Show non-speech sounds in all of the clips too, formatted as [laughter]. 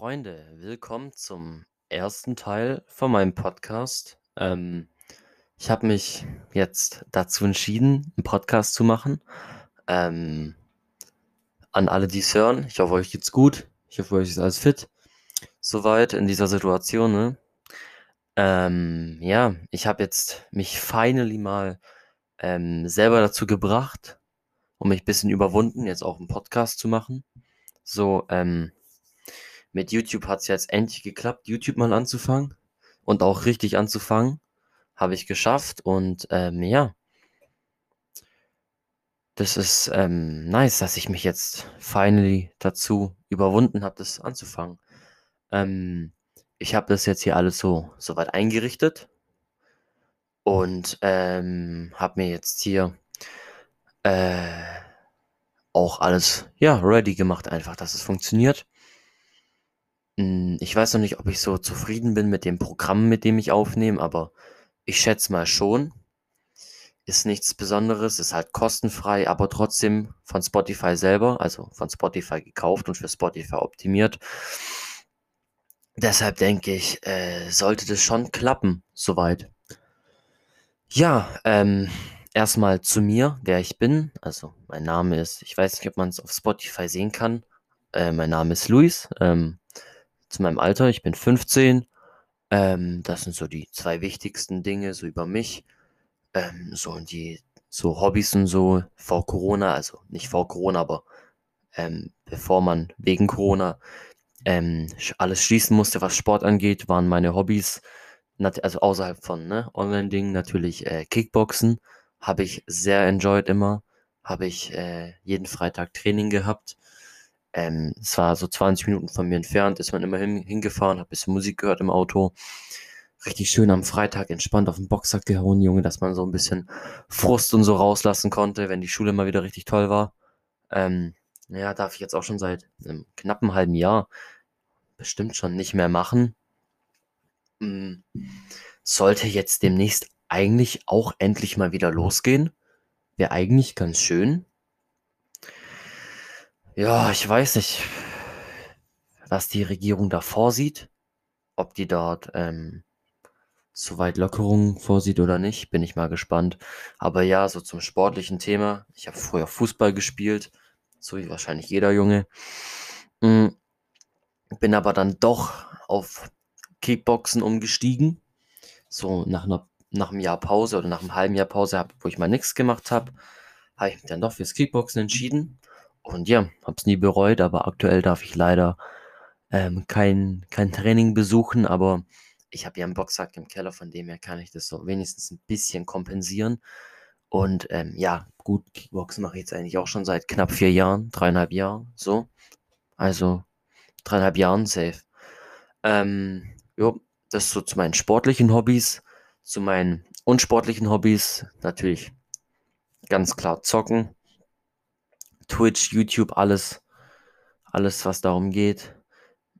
Freunde, willkommen zum ersten Teil von meinem Podcast. Ähm, ich habe mich jetzt dazu entschieden, einen Podcast zu machen. Ähm, an alle, die es hören, ich hoffe, euch geht's gut. Ich hoffe, euch ist alles fit. Soweit in dieser Situation, ne? Ähm, ja, ich habe jetzt mich finally mal ähm, selber dazu gebracht und mich ein bisschen überwunden, jetzt auch einen Podcast zu machen. So, ähm, mit YouTube hat es jetzt endlich geklappt, YouTube mal anzufangen und auch richtig anzufangen. Habe ich geschafft und ähm, ja, das ist ähm, nice, dass ich mich jetzt finally dazu überwunden habe, das anzufangen. Ähm, ich habe das jetzt hier alles so soweit eingerichtet und ähm, habe mir jetzt hier äh, auch alles ja ready gemacht, einfach, dass es funktioniert. Hm, ich weiß noch nicht, ob ich so zufrieden bin mit dem Programm, mit dem ich aufnehme, aber ich schätze mal schon. Ist nichts Besonderes, ist halt kostenfrei, aber trotzdem von Spotify selber, also von Spotify gekauft und für Spotify optimiert. Deshalb denke ich, äh, sollte das schon klappen, soweit. Ja, ähm, erstmal zu mir, wer ich bin. Also, mein Name ist, ich weiß nicht, ob man es auf Spotify sehen kann. Äh, mein Name ist Luis. Ähm, zu meinem Alter, ich bin 15. Ähm, das sind so die zwei wichtigsten Dinge, so über mich. Ähm, so und die, so Hobbys und so vor Corona, also nicht vor Corona, aber ähm, bevor man wegen Corona ähm, alles schließen musste, was Sport angeht, waren meine Hobbys, also außerhalb von ne, Online-Dingen natürlich äh, Kickboxen, habe ich sehr enjoyed immer, habe ich äh, jeden Freitag Training gehabt. Ähm, es war so 20 Minuten von mir entfernt, ist man immer hin, hingefahren, hat ein bisschen Musik gehört im Auto. Richtig schön am Freitag entspannt auf den Boxsack gehauen, Junge, dass man so ein bisschen Frust und so rauslassen konnte, wenn die Schule mal wieder richtig toll war. Ähm, ja, darf ich jetzt auch schon seit einem knappen halben Jahr bestimmt schon nicht mehr machen. Hm, sollte jetzt demnächst eigentlich auch endlich mal wieder losgehen. Wäre eigentlich ganz schön. Ja, ich weiß nicht, was die Regierung da vorsieht. Ob die dort ähm, soweit Lockerungen vorsieht oder nicht, bin ich mal gespannt. Aber ja, so zum sportlichen Thema. Ich habe früher Fußball gespielt, so wie wahrscheinlich jeder Junge. Mhm. Bin aber dann doch auf Kickboxen umgestiegen. So nach, einer, nach einem Jahr Pause oder nach einem halben Jahr Pause, wo ich mal nichts gemacht habe, habe ich mich dann doch fürs Kickboxen entschieden. Und ja, hab's nie bereut, aber aktuell darf ich leider ähm, kein, kein Training besuchen, aber ich habe ja einen Boxsack im Keller, von dem her kann ich das so wenigstens ein bisschen kompensieren. Und ähm, ja, gut, Kickboxen mache ich jetzt eigentlich auch schon seit knapp vier Jahren, dreieinhalb Jahren, so. Also dreieinhalb Jahren safe. Ähm, jo, das so zu meinen sportlichen Hobbys. Zu meinen unsportlichen Hobbys natürlich ganz klar zocken. Twitch, YouTube, alles, alles, was darum geht.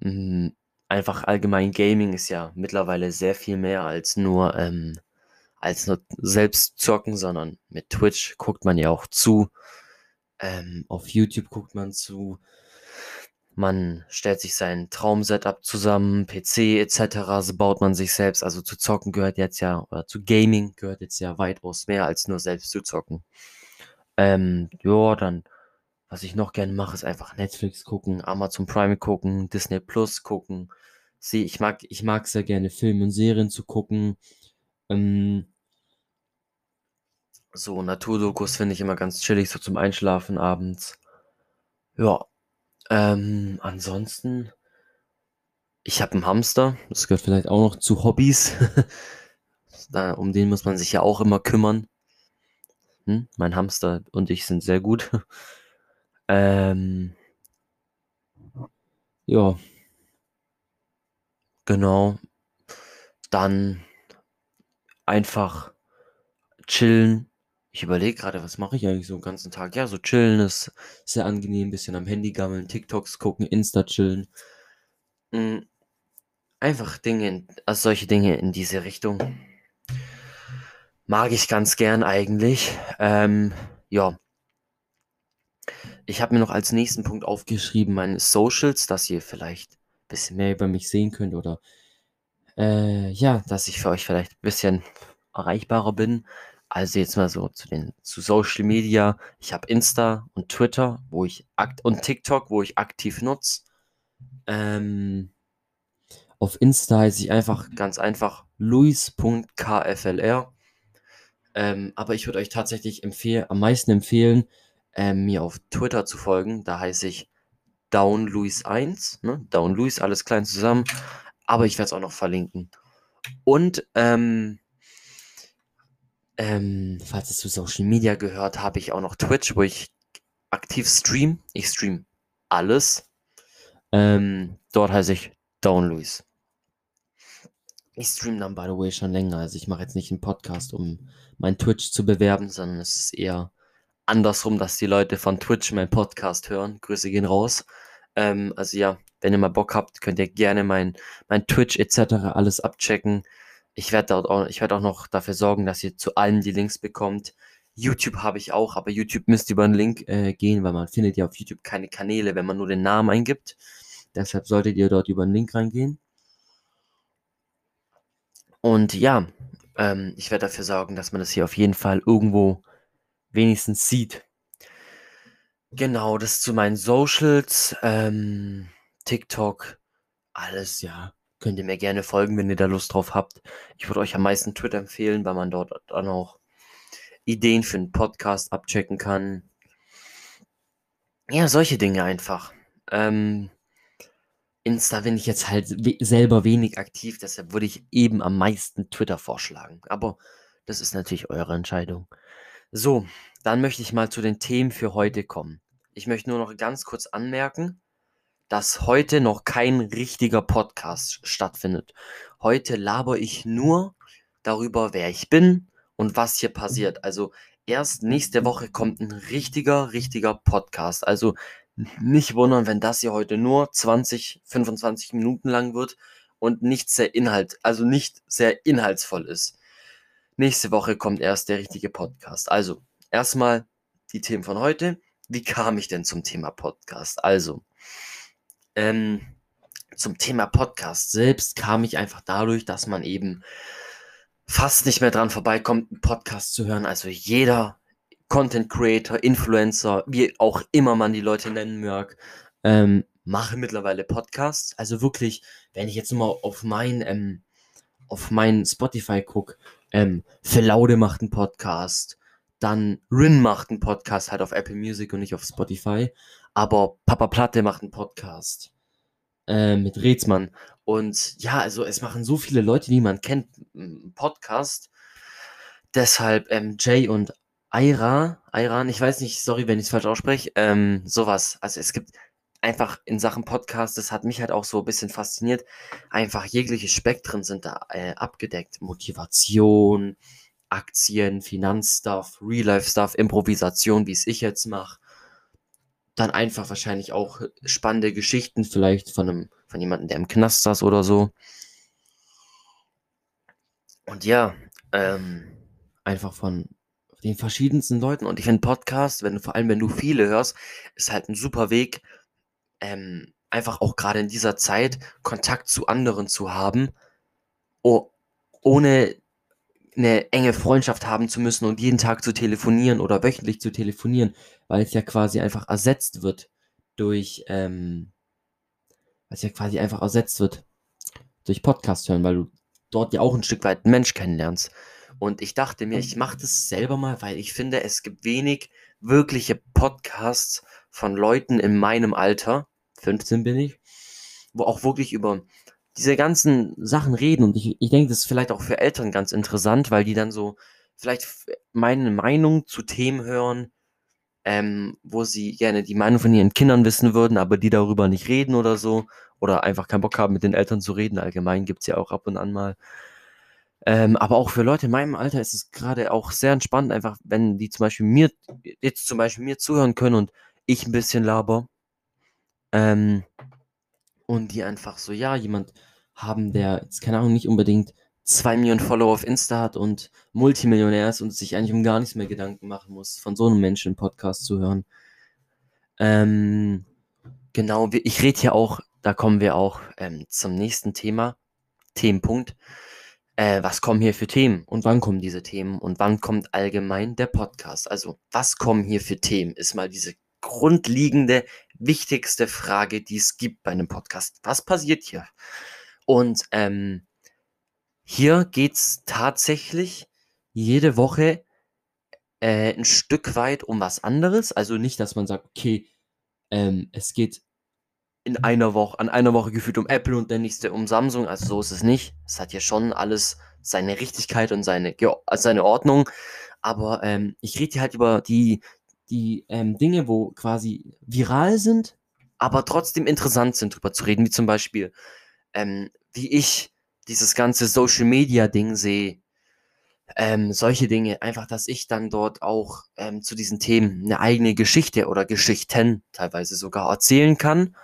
Mhm. Einfach allgemein Gaming ist ja mittlerweile sehr viel mehr als nur, ähm, als nur selbst zocken, sondern mit Twitch guckt man ja auch zu. Ähm, auf YouTube guckt man zu. Man stellt sich sein Traumsetup zusammen, PC etc. So baut man sich selbst. Also zu zocken gehört jetzt ja, oder zu Gaming gehört jetzt ja weitaus mehr als nur selbst zu zocken. Ähm, ja, dann was ich noch gerne mache, ist einfach Netflix gucken, Amazon Prime gucken, Disney Plus gucken. Sie, ich mag, ich mag sehr gerne Filme und Serien zu gucken. Ähm, so Naturdokus finde ich immer ganz chillig, so zum Einschlafen abends. Ja. Ähm, ansonsten, ich habe einen Hamster. Das gehört vielleicht auch noch zu Hobbys. [laughs] da, um den muss man sich ja auch immer kümmern. Hm? Mein Hamster und ich sind sehr gut. Ähm, ja. Genau. Dann einfach chillen. Ich überlege gerade, was mache ich eigentlich so den ganzen Tag? Ja, so chillen ist sehr angenehm. Bisschen am Handy gammeln, TikToks gucken, Insta chillen. Mhm. Einfach Dinge, also solche Dinge in diese Richtung. Mag ich ganz gern eigentlich. Ähm, ja. Ich habe mir noch als nächsten Punkt aufgeschrieben, meine Socials, dass ihr vielleicht ein bisschen mehr über mich sehen könnt oder äh, ja, dass ich für euch vielleicht ein bisschen erreichbarer bin. Also jetzt mal so zu den zu Social Media. Ich habe Insta und Twitter, wo ich akt und TikTok, wo ich aktiv nutze. Ähm, auf Insta heiße ich einfach ganz einfach luis.kflr. Ähm, aber ich würde euch tatsächlich empfehlen, am meisten empfehlen, ähm, mir auf Twitter zu folgen. Da heiße ich downluis1, ne? downluis, alles klein zusammen. Aber ich werde es auch noch verlinken. Und ähm, ähm, falls es zu Social Media gehört, habe ich auch noch Twitch, wo ich aktiv stream. Ich stream alles. Ähm, dort heiße ich Downluis. Ich stream dann, by the way, schon länger. Also ich mache jetzt nicht einen Podcast, um mein Twitch zu bewerben, sondern es ist eher andersrum, dass die Leute von Twitch meinen Podcast hören. Grüße gehen raus. Ähm, also ja, wenn ihr mal Bock habt, könnt ihr gerne mein, mein Twitch etc. alles abchecken. Ich werde auch, ich werde auch noch dafür sorgen, dass ihr zu allen die Links bekommt. YouTube habe ich auch, aber YouTube müsst über einen Link äh, gehen, weil man findet ja auf YouTube keine Kanäle, wenn man nur den Namen eingibt. Deshalb solltet ihr dort über einen Link reingehen. Und ja, ähm, ich werde dafür sorgen, dass man das hier auf jeden Fall irgendwo wenigstens sieht. Genau, das zu meinen Socials, ähm, TikTok, alles, ja. Könnt ihr mir gerne folgen, wenn ihr da Lust drauf habt. Ich würde euch am meisten Twitter empfehlen, weil man dort dann auch Ideen für einen Podcast abchecken kann. Ja, solche Dinge einfach. Ähm, Insta bin ich jetzt halt we selber wenig aktiv, deshalb würde ich eben am meisten Twitter vorschlagen. Aber das ist natürlich eure Entscheidung. So, dann möchte ich mal zu den Themen für heute kommen. Ich möchte nur noch ganz kurz anmerken, dass heute noch kein richtiger Podcast stattfindet. Heute laber ich nur darüber, wer ich bin und was hier passiert. Also erst nächste Woche kommt ein richtiger, richtiger Podcast. Also nicht wundern, wenn das hier heute nur 20, 25 Minuten lang wird und nicht sehr inhalt, also nicht sehr inhaltsvoll ist. Nächste Woche kommt erst der richtige Podcast. Also, erstmal die Themen von heute. Wie kam ich denn zum Thema Podcast? Also, ähm, zum Thema Podcast selbst kam ich einfach dadurch, dass man eben fast nicht mehr dran vorbeikommt, einen Podcast zu hören. Also jeder Content Creator, Influencer, wie auch immer man die Leute nennen mag, ähm, mache mittlerweile Podcasts. Also wirklich, wenn ich jetzt mal auf mein, ähm, auf mein Spotify gucke, ähm, Phil Laude macht einen Podcast, dann Rin macht einen Podcast, halt auf Apple Music und nicht auf Spotify, aber Papa Platte macht einen Podcast äh, mit Rätsmann. Und ja, also es machen so viele Leute, die man kennt, einen Podcast. Deshalb ähm, Jay und Aira, Iran, ich weiß nicht, sorry, wenn ich es falsch ausspreche, ähm, sowas. Also es gibt einfach in Sachen Podcast, das hat mich halt auch so ein bisschen fasziniert, einfach jegliche Spektren sind da äh, abgedeckt. Motivation, Aktien, Finanzstuff, Real-Life-Stuff, Improvisation, wie es ich jetzt mache. Dann einfach wahrscheinlich auch spannende Geschichten, vielleicht von einem, von jemandem, der im Knast saß oder so. Und ja, ähm, einfach von den verschiedensten Leuten. Und ich finde Podcast, wenn vor allem wenn du viele hörst, ist halt ein super Weg, ähm, einfach auch gerade in dieser Zeit Kontakt zu anderen zu haben, oh, ohne eine enge Freundschaft haben zu müssen und jeden Tag zu telefonieren oder wöchentlich zu telefonieren, weil es ja quasi einfach ersetzt wird durch, ähm, weil es ja quasi einfach ersetzt wird durch Podcast hören, weil du dort ja auch ein Stück weit einen Mensch kennenlernst. Und ich dachte mir, ich mache das selber mal, weil ich finde, es gibt wenig wirkliche Podcasts von Leuten in meinem Alter, 15 bin ich, wo auch wirklich über diese ganzen Sachen reden. Und ich, ich denke, das ist vielleicht auch für Eltern ganz interessant, weil die dann so vielleicht meine Meinung zu Themen hören, ähm, wo sie gerne die Meinung von ihren Kindern wissen würden, aber die darüber nicht reden oder so. Oder einfach keinen Bock haben, mit den Eltern zu reden. Allgemein gibt es ja auch ab und an mal. Ähm, aber auch für Leute in meinem Alter ist es gerade auch sehr entspannt, einfach wenn die zum Beispiel mir, jetzt zum Beispiel mir zuhören können und ich ein bisschen laber. Ähm, und die einfach so, ja, jemand haben, der jetzt keine Ahnung, nicht unbedingt zwei Millionen Follower auf Insta hat und Multimillionär ist und sich eigentlich um gar nichts mehr Gedanken machen muss, von so einem Menschen einen Podcast zu hören. Ähm, genau, ich rede hier auch da kommen wir auch ähm, zum nächsten Thema, Themenpunkt. Äh, was kommen hier für Themen und wann kommen diese Themen und wann kommt allgemein der Podcast? Also, was kommen hier für Themen? Ist mal diese grundlegende, wichtigste Frage, die es gibt bei einem Podcast. Was passiert hier? Und ähm, hier geht es tatsächlich jede Woche äh, ein Stück weit um was anderes. Also nicht, dass man sagt, okay, ähm, es geht in einer Woche, an einer Woche gefühlt um Apple und der nächste um Samsung. Also so ist es nicht. Es hat ja schon alles seine Richtigkeit und seine, seine Ordnung. Aber ähm, ich rede hier halt über die, die ähm, Dinge, wo quasi viral sind, aber trotzdem interessant sind, drüber zu reden. Wie zum Beispiel, ähm, wie ich dieses ganze Social Media Ding sehe, ähm, solche Dinge, einfach, dass ich dann dort auch ähm, zu diesen Themen eine eigene Geschichte oder Geschichten teilweise sogar erzählen kann,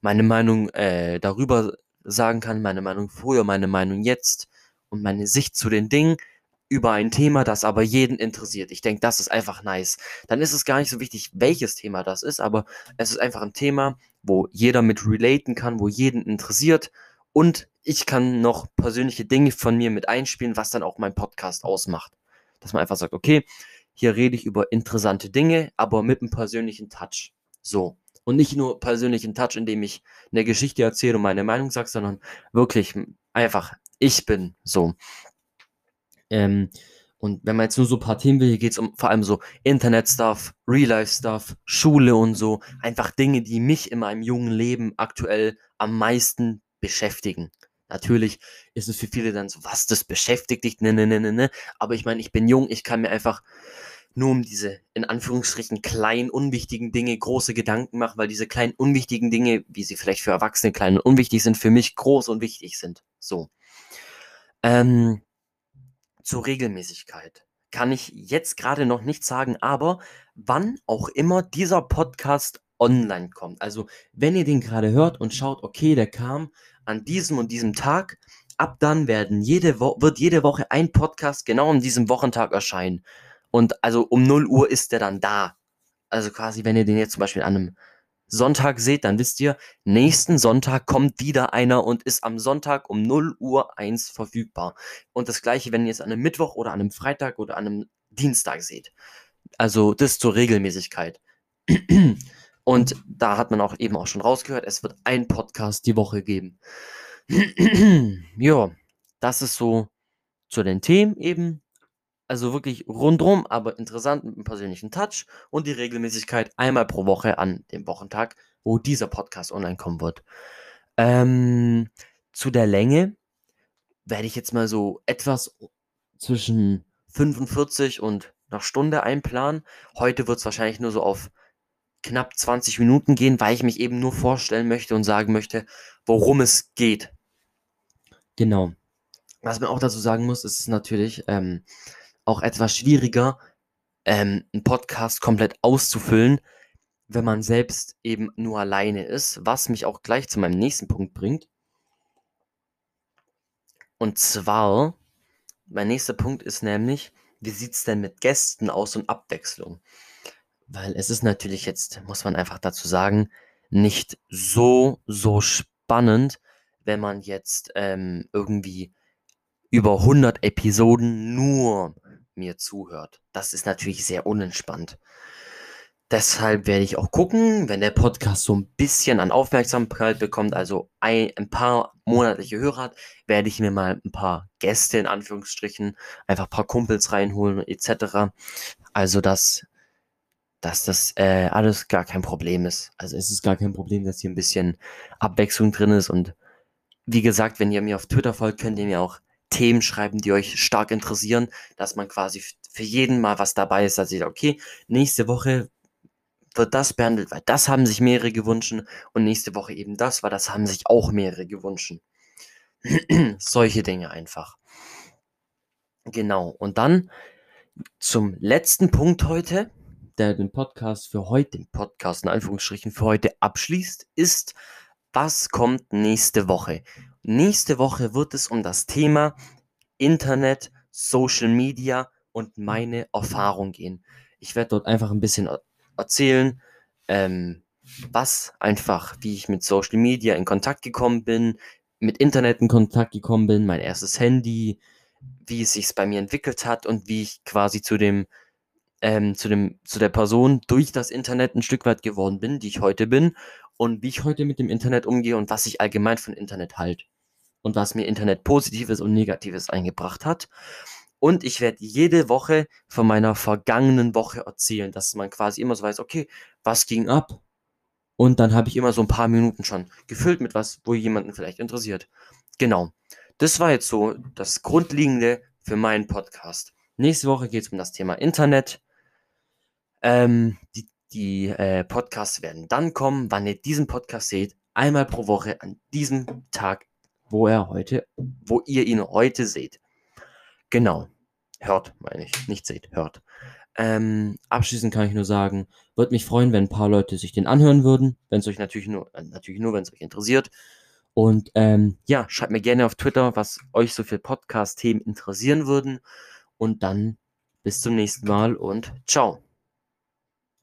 meine Meinung äh, darüber sagen kann, meine Meinung früher, meine Meinung jetzt und meine Sicht zu den Dingen über ein Thema, das aber jeden interessiert. Ich denke, das ist einfach nice. Dann ist es gar nicht so wichtig, welches Thema das ist, aber es ist einfach ein Thema, wo jeder mit relaten kann, wo jeden interessiert und ich kann noch persönliche Dinge von mir mit einspielen, was dann auch mein Podcast ausmacht. Dass man einfach sagt, okay, hier rede ich über interessante Dinge, aber mit einem persönlichen Touch. So. Und nicht nur persönlichen Touch, indem ich eine Geschichte erzähle und meine Meinung sage, sondern wirklich einfach, ich bin so. Ähm, und wenn man jetzt nur so ein paar Themen will, hier geht es um vor allem so Internet-Stuff, Real-Life-Stuff, Schule und so. Einfach Dinge, die mich in meinem jungen Leben aktuell am meisten beschäftigen. Natürlich ist es für viele dann so, was, das beschäftigt dich, ne, ne, ne, ne, ne. Aber ich meine, ich bin jung, ich kann mir einfach nur um diese, in Anführungsstrichen, kleinen, unwichtigen Dinge große Gedanken machen, weil diese kleinen, unwichtigen Dinge, wie sie vielleicht für Erwachsene klein und unwichtig sind, für mich groß und wichtig sind. So. Ähm, zur Regelmäßigkeit kann ich jetzt gerade noch nicht sagen, aber wann auch immer dieser Podcast online kommt. Also, wenn ihr den gerade hört und schaut, okay, der kam an diesem und diesem Tag, ab dann werden jede wird jede Woche ein Podcast genau an diesem Wochentag erscheinen. Und also um 0 Uhr ist der dann da. Also quasi, wenn ihr den jetzt zum Beispiel an einem Sonntag seht, dann wisst ihr, nächsten Sonntag kommt wieder einer und ist am Sonntag um 0 Uhr 1 verfügbar. Und das gleiche, wenn ihr es an einem Mittwoch oder an einem Freitag oder an einem Dienstag seht. Also das zur Regelmäßigkeit. [clears throat] Und da hat man auch eben auch schon rausgehört, es wird ein Podcast die Woche geben. [clears throat] ja, das ist so zu den Themen eben. Also wirklich rundrum, aber interessant mit einem persönlichen Touch und die Regelmäßigkeit einmal pro Woche an dem Wochentag, wo dieser Podcast online kommen wird. Ähm, zu der Länge werde ich jetzt mal so etwas zwischen 45 und einer Stunde einplanen. Heute wird es wahrscheinlich nur so auf knapp 20 Minuten gehen, weil ich mich eben nur vorstellen möchte und sagen möchte, worum es geht. Genau. Was man auch dazu sagen muss, ist natürlich ähm, auch etwas schwieriger, ähm, einen Podcast komplett auszufüllen, wenn man selbst eben nur alleine ist, was mich auch gleich zu meinem nächsten Punkt bringt. Und zwar, mein nächster Punkt ist nämlich, wie sieht es denn mit Gästen aus und Abwechslung? Weil es ist natürlich jetzt, muss man einfach dazu sagen, nicht so, so spannend, wenn man jetzt ähm, irgendwie über 100 Episoden nur mir zuhört. Das ist natürlich sehr unentspannt. Deshalb werde ich auch gucken, wenn der Podcast so ein bisschen an Aufmerksamkeit bekommt, also ein, ein, paar monatliche Hörer hat, werde ich mir mal ein paar Gäste in Anführungsstrichen, einfach ein paar Kumpels reinholen etc. Also dass dass das äh, alles gar kein Problem ist. Also es ist gar kein Problem, dass hier ein bisschen Abwechslung drin ist. Und wie gesagt, wenn ihr mir auf Twitter folgt, könnt ihr mir auch Themen schreiben, die euch stark interessieren, dass man quasi für jeden mal was dabei ist, dass ihr okay, nächste Woche wird das behandelt, weil das haben sich mehrere gewünscht und nächste Woche eben das, weil das haben sich auch mehrere gewünscht. [clears throat] Solche Dinge einfach. Genau. Und dann zum letzten Punkt heute der den Podcast für heute, den Podcast in Anführungsstrichen für heute abschließt, ist, was kommt nächste Woche? Nächste Woche wird es um das Thema Internet, Social Media und meine Erfahrung gehen. Ich werde dort einfach ein bisschen erzählen, ähm, was einfach, wie ich mit Social Media in Kontakt gekommen bin, mit Internet in Kontakt gekommen bin, mein erstes Handy, wie es sich bei mir entwickelt hat und wie ich quasi zu dem, ähm, zu dem, zu der Person durch das Internet ein Stück weit geworden bin, die ich heute bin und wie ich heute mit dem Internet umgehe und was ich allgemein von Internet halte und was mir Internet Positives und Negatives eingebracht hat. Und ich werde jede Woche von meiner vergangenen Woche erzählen, dass man quasi immer so weiß, okay, was ging ab? Und dann habe ich immer so ein paar Minuten schon gefüllt mit was, wo jemanden vielleicht interessiert. Genau. Das war jetzt so das Grundlegende für meinen Podcast. Nächste Woche geht es um das Thema Internet. Ähm, die die äh, Podcasts werden dann kommen, wann ihr diesen Podcast seht. Einmal pro Woche an diesem Tag, wo er heute, wo ihr ihn heute seht. Genau. Hört, meine ich. Nicht seht, hört. Ähm, abschließend kann ich nur sagen, würde mich freuen, wenn ein paar Leute sich den anhören würden, wenn es euch natürlich nur, äh, natürlich nur, wenn es euch interessiert. Und ähm, ja, schreibt mir gerne auf Twitter, was euch so für Podcast-Themen interessieren würden. Und dann bis zum nächsten Mal und ciao.